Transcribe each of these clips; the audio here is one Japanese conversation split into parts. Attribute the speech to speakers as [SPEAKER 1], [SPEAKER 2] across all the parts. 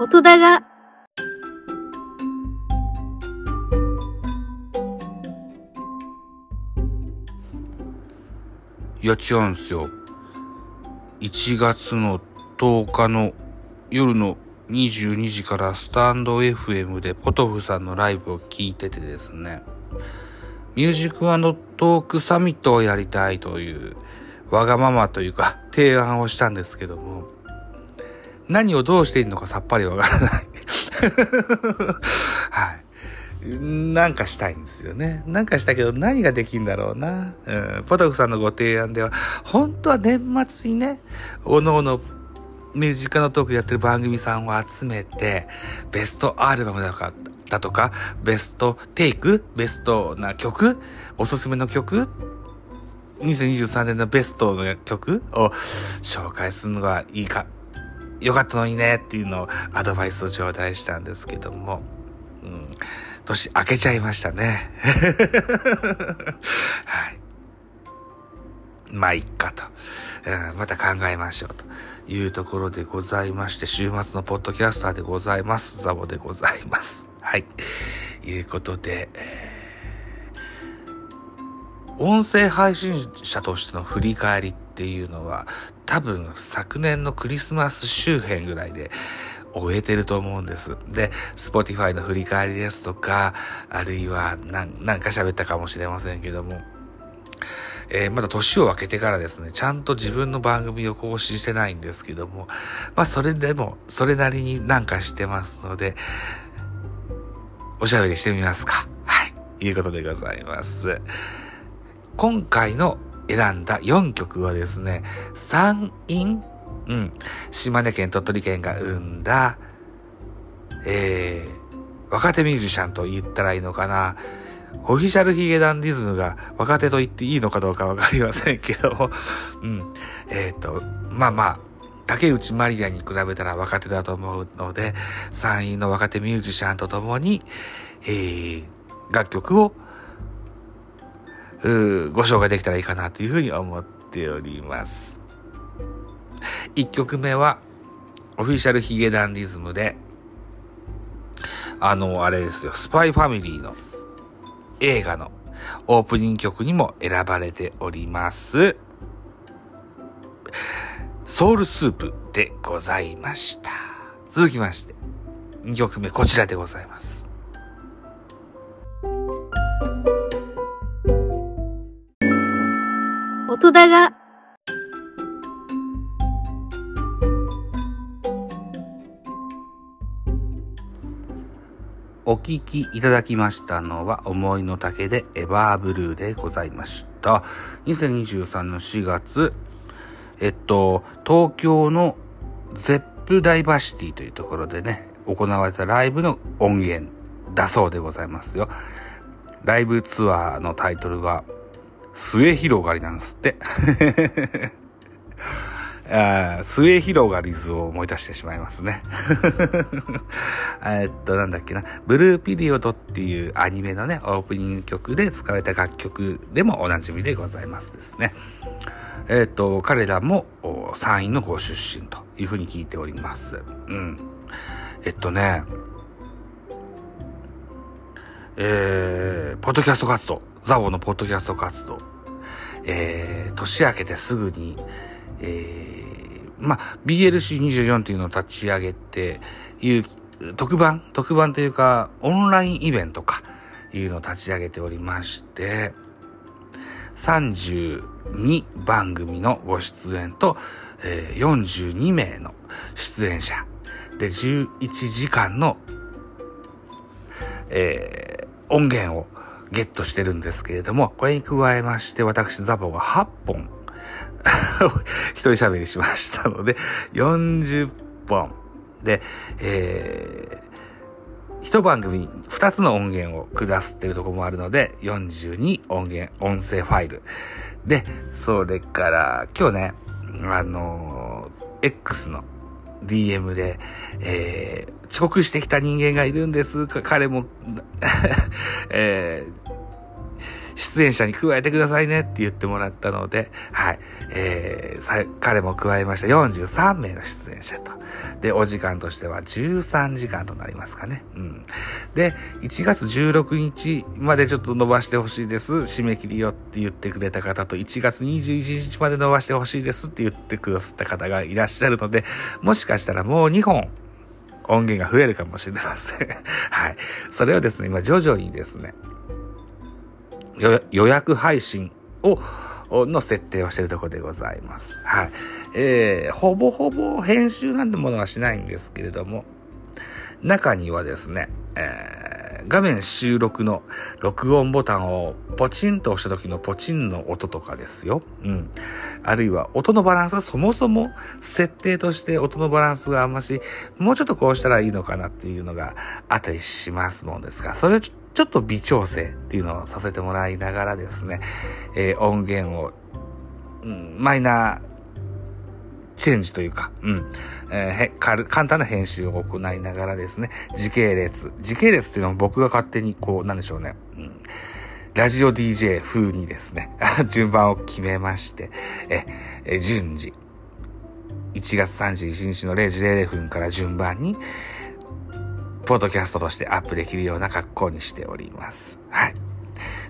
[SPEAKER 1] 音だが、
[SPEAKER 2] いや違うんすよ。1月の10日の夜の22時からスタンド FM でポトフさんのライブを聞いててですね、ミュージックトークサミットをやりたいというわがままというか提案をしたんですけども、何をどうしていいのかさっぱりわからない。はい。なんかしたいんですよね。なんかしたけど何ができんだろうな。うん、ポトフさんのご提案では、本当は年末にね、おのおのミュージカルトークやってる番組さんを集めて、ベストアルバムだとか、だとかベストテイクベストな曲おすすめの曲2023年のベストの曲を紹介するのがいいか、よかったのにねっていうのをアドバイスを頂戴したんですけども、うん、年明けちゃいましたね。はい。まあ、いっかと、うん。また考えましょうというところでございまして、週末のポッドキャスターでございます。ザボでございます。はい。いうことで、音声配信者としての振り返りっていうのは、多分昨年のクリスマス周辺ぐらいで終えてると思うんです。で、Spotify の振り返りですとか、あるいは何、なんか喋ったかもしれませんけども、えー、まだ年を明けてからですね、ちゃんと自分の番組を更新してないんですけども、まあそれでも、それなりになんかしてますので、おしゃべりしてみますか。はい。いうことでございます。今回の選んだ4曲はですね、山陰うん。島根県、鳥取県が生んだ、えー、若手ミュージシャンと言ったらいいのかな。オフィシャルヒゲダンディズムが若手と言っていいのかどうかわかりませんけど、うん。えっ、ー、と、まあまあ、竹内まりやに比べたら若手だと思うので、山陰の若手ミュージシャンと共に、えー、楽曲を、ご紹介できたらいいかなというふうに思っております。1曲目は、オフィシャルヒゲダンディズムで、あの、あれですよ、スパイファミリーの映画のオープニング曲にも選ばれております。ソウルスープでございました。続きまして、2曲目こちらでございます。
[SPEAKER 1] 音だが
[SPEAKER 2] お聴きいただきましたのは、思いの丈でエバーブルーでございました。2023の4月、えっと、東京のゼップダイバーシティというところでね、行われたライブの音源だそうでございますよ。ライブツアーのタイトルが、末広がりなんですって。あ末広がり図を思い出してしまいますね。えっと、なんだっけな。ブルーピリオドっていうアニメのね、オープニング曲で使われた楽曲でもおなじみでございますですね。えっと、彼らも山陰のご出身というふうに聞いております。うん。えっとね、えー、ポッドキャスト活動、ザオのポッドキャスト活動、えー、年明けてすぐに、えー、まあ、BLC24 というのを立ち上げて、いう特番、特番というか、オンラインイベントか、いうのを立ち上げておりまして、32番組のご出演と、えー、42名の出演者で11時間の、えー、音源をゲットしてるんですけれども、これに加えまして、私ザボが8本 一人喋りしましたので、40本で、えー、一番組に2つの音源を下すっていうところもあるので、42音源、音声ファイル。で、それから、今日ね、あのー、X の DM で、えー、遅刻してきた人間がいるんです。彼も、えー、出演者に加えてくださいねって言ってもらったので、はい。えー、彼も加えました43名の出演者と。で、お時間としては13時間となりますかね。うん。で、1月16日までちょっと伸ばしてほしいです。締め切りよって言ってくれた方と、1月21日まで伸ばしてほしいですって言ってくださった方がいらっしゃるので、もしかしたらもう2本、音源が増えるかもしれません。はい。それをですね、今徐々にですね、予約配信を、の設定をしているところでございます。はい。えー、ほぼほぼ編集なんてものはしないんですけれども、中にはですね、えー、画面収録の録音ボタンをポチンと押した時のポチンの音とかですよ。うん。あるいは音のバランスは、そもそも設定として音のバランスがあんまし、もうちょっとこうしたらいいのかなっていうのがあったりしますもんですが、それをちょっちょっと微調整っていうのをさせてもらいながらですね、えー、音源を、うん、マイナーチェンジというか、うん、えー、簡単な編集を行いながらですね、時系列。時系列っていうのは僕が勝手にこう、なんでしょうね、うん、ラジオ DJ 風にですね、順番を決めまして、え、え順次、1月31日の0時00分から順番に、ポッドキャストとしてアップできるような格好にしております。はい。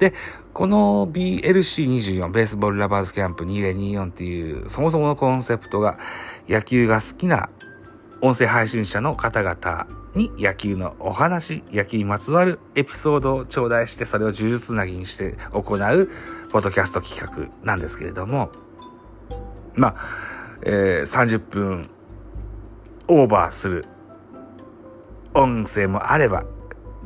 [SPEAKER 2] で、この BLC24 ベースボールラバーズキャンプ2024っていうそもそものコンセプトが野球が好きな音声配信者の方々に野球のお話、野球にまつわるエピソードを頂戴してそれを呪術なぎにして行うポッドキャスト企画なんですけれども、まあ、えー、30分オーバーする音声もあれば、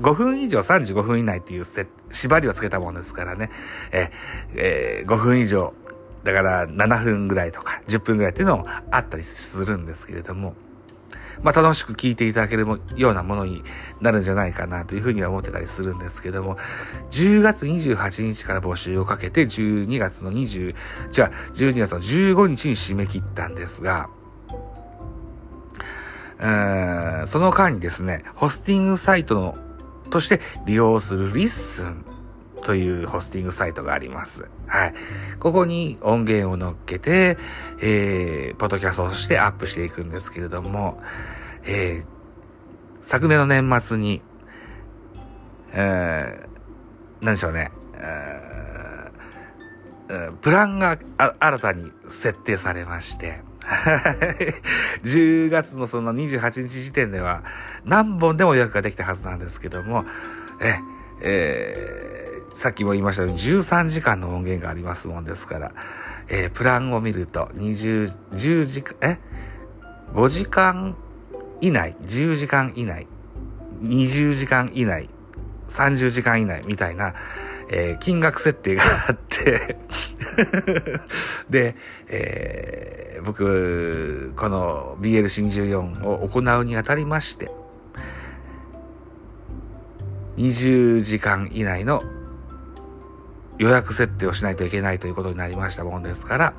[SPEAKER 2] 5分以上35分以内っていう縛りをつけたものですからね、ええー、5分以上、だから7分ぐらいとか10分ぐらいっていうのもあったりするんですけれども、まあ楽しく聞いていただけるようなものになるんじゃないかなというふうには思ってたりするんですけども、10月28日から募集をかけて12月の20、じゃあ12月の15日に締め切ったんですが、その間にですね、ホスティングサイトのとして利用する LISTEN というホスティングサイトがあります。はい。ここに音源を乗っけて、えー、ポッドキャストとしてアップしていくんですけれども、えー、昨年の年末に、えー、何でしょうね、えー、プランが新たに設定されまして、10月のその28日時点では何本でも予約ができたはずなんですけども、え、えー、さっきも言いましたように13時間の音源がありますもんですから、えー、プランを見ると20、10時間、え ?5 時間以内、10時間以内、20時間以内、30時間以内みたいな、えー、金額設定があって。で、えー、僕、この BLC24 を行うにあたりまして、20時間以内の予約設定をしないといけないということになりましたもんですから、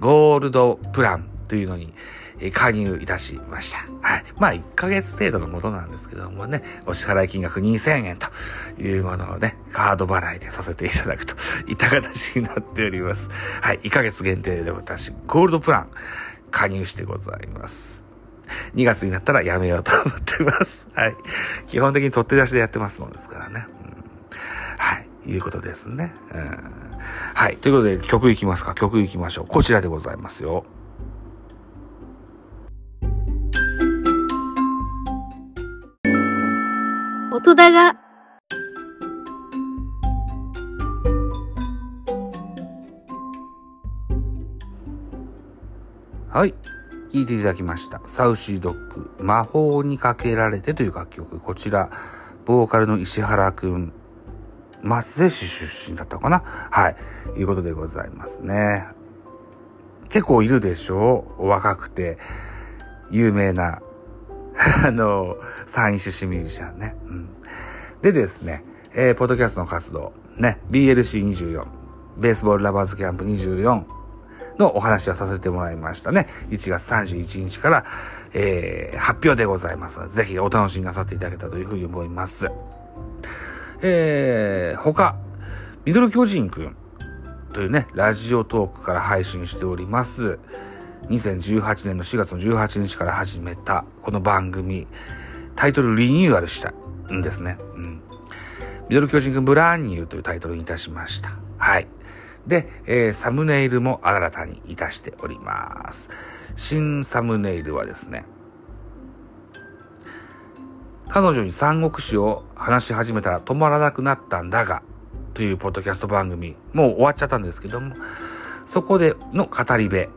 [SPEAKER 2] ゴールドプラン。というのに、え加入いたしました。はい。まあ、1ヶ月程度のものなんですけどもね、お支払い金額2000円というものをね、カード払いでさせていただくといった形になっております。はい。1ヶ月限定で私、ゴールドプラン加入してございます。2月になったらやめようと思ってます。はい。基本的に取って出しでやってますもんですからね。うん、はい。いうことですね。うん、はい。ということで曲いきますか？曲いきましょう。こちらでございますよ。
[SPEAKER 1] 音だが。
[SPEAKER 2] はい。聴いていただきました。サウシードッグ、魔法にかけられてという楽曲。こちら、ボーカルの石原くん、松江市出身だったかな？はい。いうことでございますね。結構いるでしょ？う若くて、有名な あの、三位種子ミュージシャンね。うん。でですね、えー、ポッドキャストの活動、ね、BLC24、ベースボールラバーズキャンプ24のお話をさせてもらいましたね。1月31日から、えー、発表でございます、ぜひお楽しみなさっていただけたというふうに思います。えー、他、ミドル巨人くんというね、ラジオトークから配信しております。2018年の4月の18日から始めたこの番組、タイトルリニューアルしたんですね。うん。ミドル巨人くんブランニューというタイトルにいたしました。はい。で、えー、サムネイルも新たにいたしております。新サムネイルはですね、彼女に三国志を話し始めたら止まらなくなったんだが、というポッドキャスト番組、もう終わっちゃったんですけども、そこでの語り部、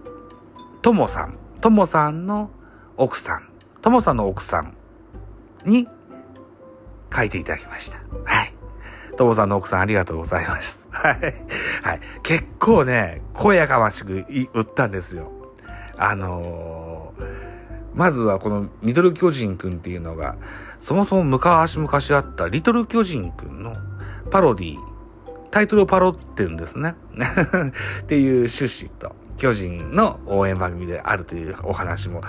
[SPEAKER 2] ともさん、ともさんの奥さん、ともさんの奥さんに書いていただきました。はい。ともさんの奥さんありがとうございます。はい。はい。結構ね、声やかましく言ったんですよ。あのー、まずはこのミドル巨人くんっていうのが、そもそも昔々あったリトル巨人くんのパロディ、タイトルをパロってるんですね。っていう趣旨と、巨人の応援番組であるというお話も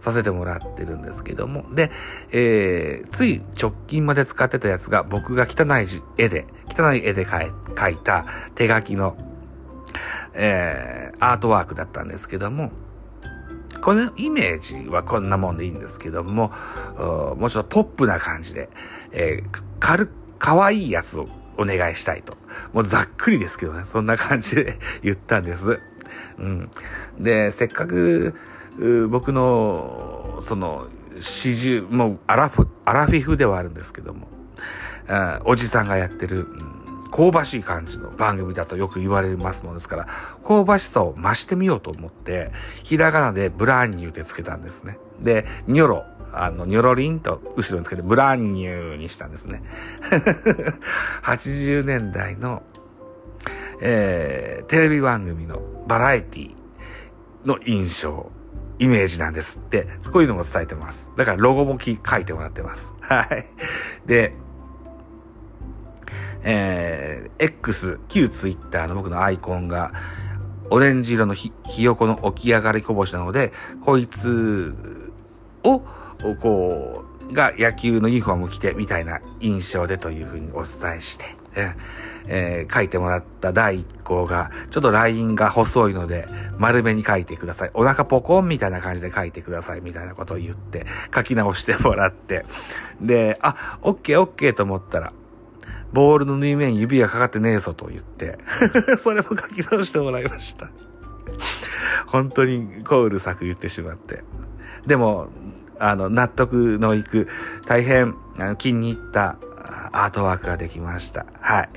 [SPEAKER 2] させてもらってるんですけども。で、えー、つい直近まで使ってたやつが僕が汚い絵で、汚い絵で描いた手書きの、えー、アートワークだったんですけども、このイメージはこんなもんでいいんですけども、もうちょっとポップな感じで、えー、軽、可愛いやつをお願いしたいと。もうざっくりですけどね、そんな感じで言ったんです。うん。で、せっかく、僕の、その、始終、もうアラフ、アラフィフではあるんですけども、おじさんがやってる、うん香ばしい感じの番組だとよく言われますものですから、香ばしさを増してみようと思って、ひらがなでブランニューってつけたんですね。で、ニョロ、あの、ニョロリンと後ろにつけてブランニューにしたんですね。80年代のえー、テレビ番組のバラエティの印象、イメージなんですって、こういうのも伝えてます。だからロゴも書いてもらってます。はい。で、えー、X、旧 Twitter の僕のアイコンが、オレンジ色のひ、ひよこの起き上がりこぼしなので、こいつを、こう、が野球のユニフォーム着てみたいな印象でというふうにお伝えして、えー、書いてもらった第一項が、ちょっとラインが細いので、丸めに書いてください。お腹ポコンみたいな感じで書いてください。みたいなことを言って、書き直してもらって。で、あ、オッケーオッケーと思ったら、ボールの縫い目に指がかかってねえぞと言って、それも書き直してもらいました。本当にこううるさく言ってしまって。でも、あの、納得のいく、大変あの気に入ったアートワークができました。はい。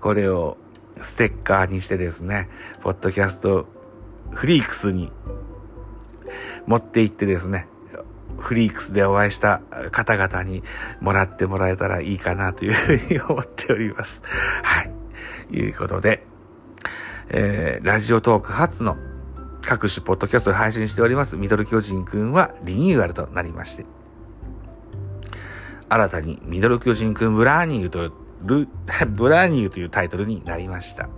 [SPEAKER 2] これをステッカーにしてですね、ポッドキャストフリークスに持って行ってですね、フリークスでお会いした方々にもらってもらえたらいいかなというふうに思っております。はい。いうことで、えー、ラジオトーク初の各種ポッドキャストで配信しております、ミドル巨人くんはリニューアルとなりまして、新たにミドル巨人くん brand new と、brand new というタイトルになりました。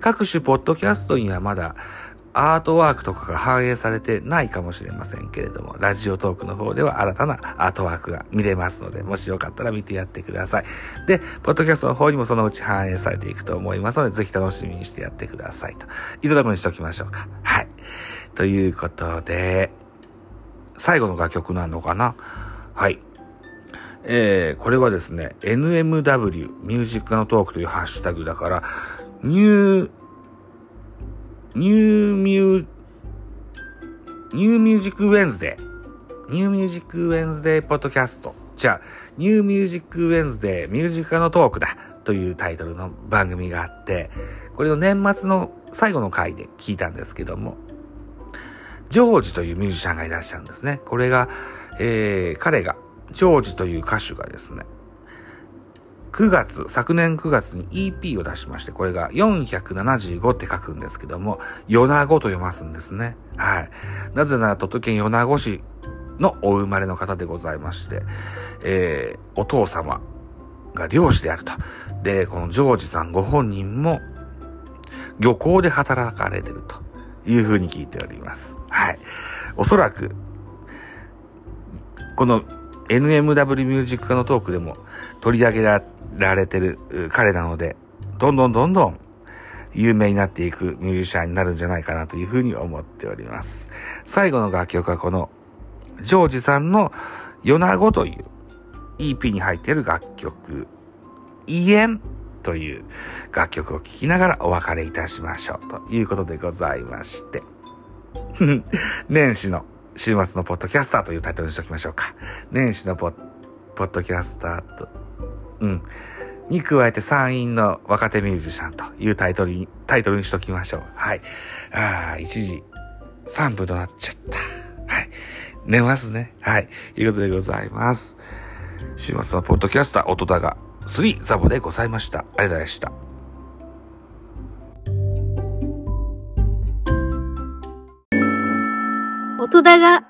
[SPEAKER 2] 各種ポッドキャストにはまだアートワークとかが反映されてないかもしれませんけれども、ラジオトークの方では新たなアートワークが見れますので、もしよかったら見てやってください。で、ポッドキャストの方にもそのうち反映されていくと思いますので、ぜひ楽しみにしてやってくださいと。いただくにしときましょうか。はい。ということで、最後の楽曲なのかな？はい。えー、これはですね、NMW、ミュージックのトークというハッシュタグだから、 New、New Mu、New Music Wednesday。New Music Wednesday ポッドキャスト。じゃあ、 New Music Wednesday ミュージックのトークだというタイトルの番組があって、これを年末の最後の回で聞いたんですけども、ジョージというミュージシャンがいらっしゃるんですね。これが、えー、彼がジョージという歌手がですね、9月、昨年9月に EP を出しまして、これが475って書くんですけども、米子と読ますんですね。はい。なぜなら、鳥取県米子市のお生まれの方でございまして、えー、お父様が漁師であると。で、このジョージさんご本人も漁港で働かれてるというふうに聞いております。はい。おそらく、この NMW ミュージック化のトークでも取り上げられてる彼なので、どんどんどんどん有名になっていくミュージシャンになるんじゃないかなというふうに思っております。最後の楽曲はこの、ジョージさんのヨナゴという EP に入っている楽曲、イエンという楽曲を聴きながらお別れいたしましょうということでございまして。年始の週末のポッドキャスターというタイトルにしておきましょうか。年始のポッドキャスターと、うん。に加えて参院の若手ミュージシャンというタイトルに、タイトルにしときましょう。はい。ああ、1時3分となっちゃった。はい。寝ますね。はい。いうことでございます。週末のポッドキャスター、音だが3ザボでございました。ありがとうございました。
[SPEAKER 1] 元田が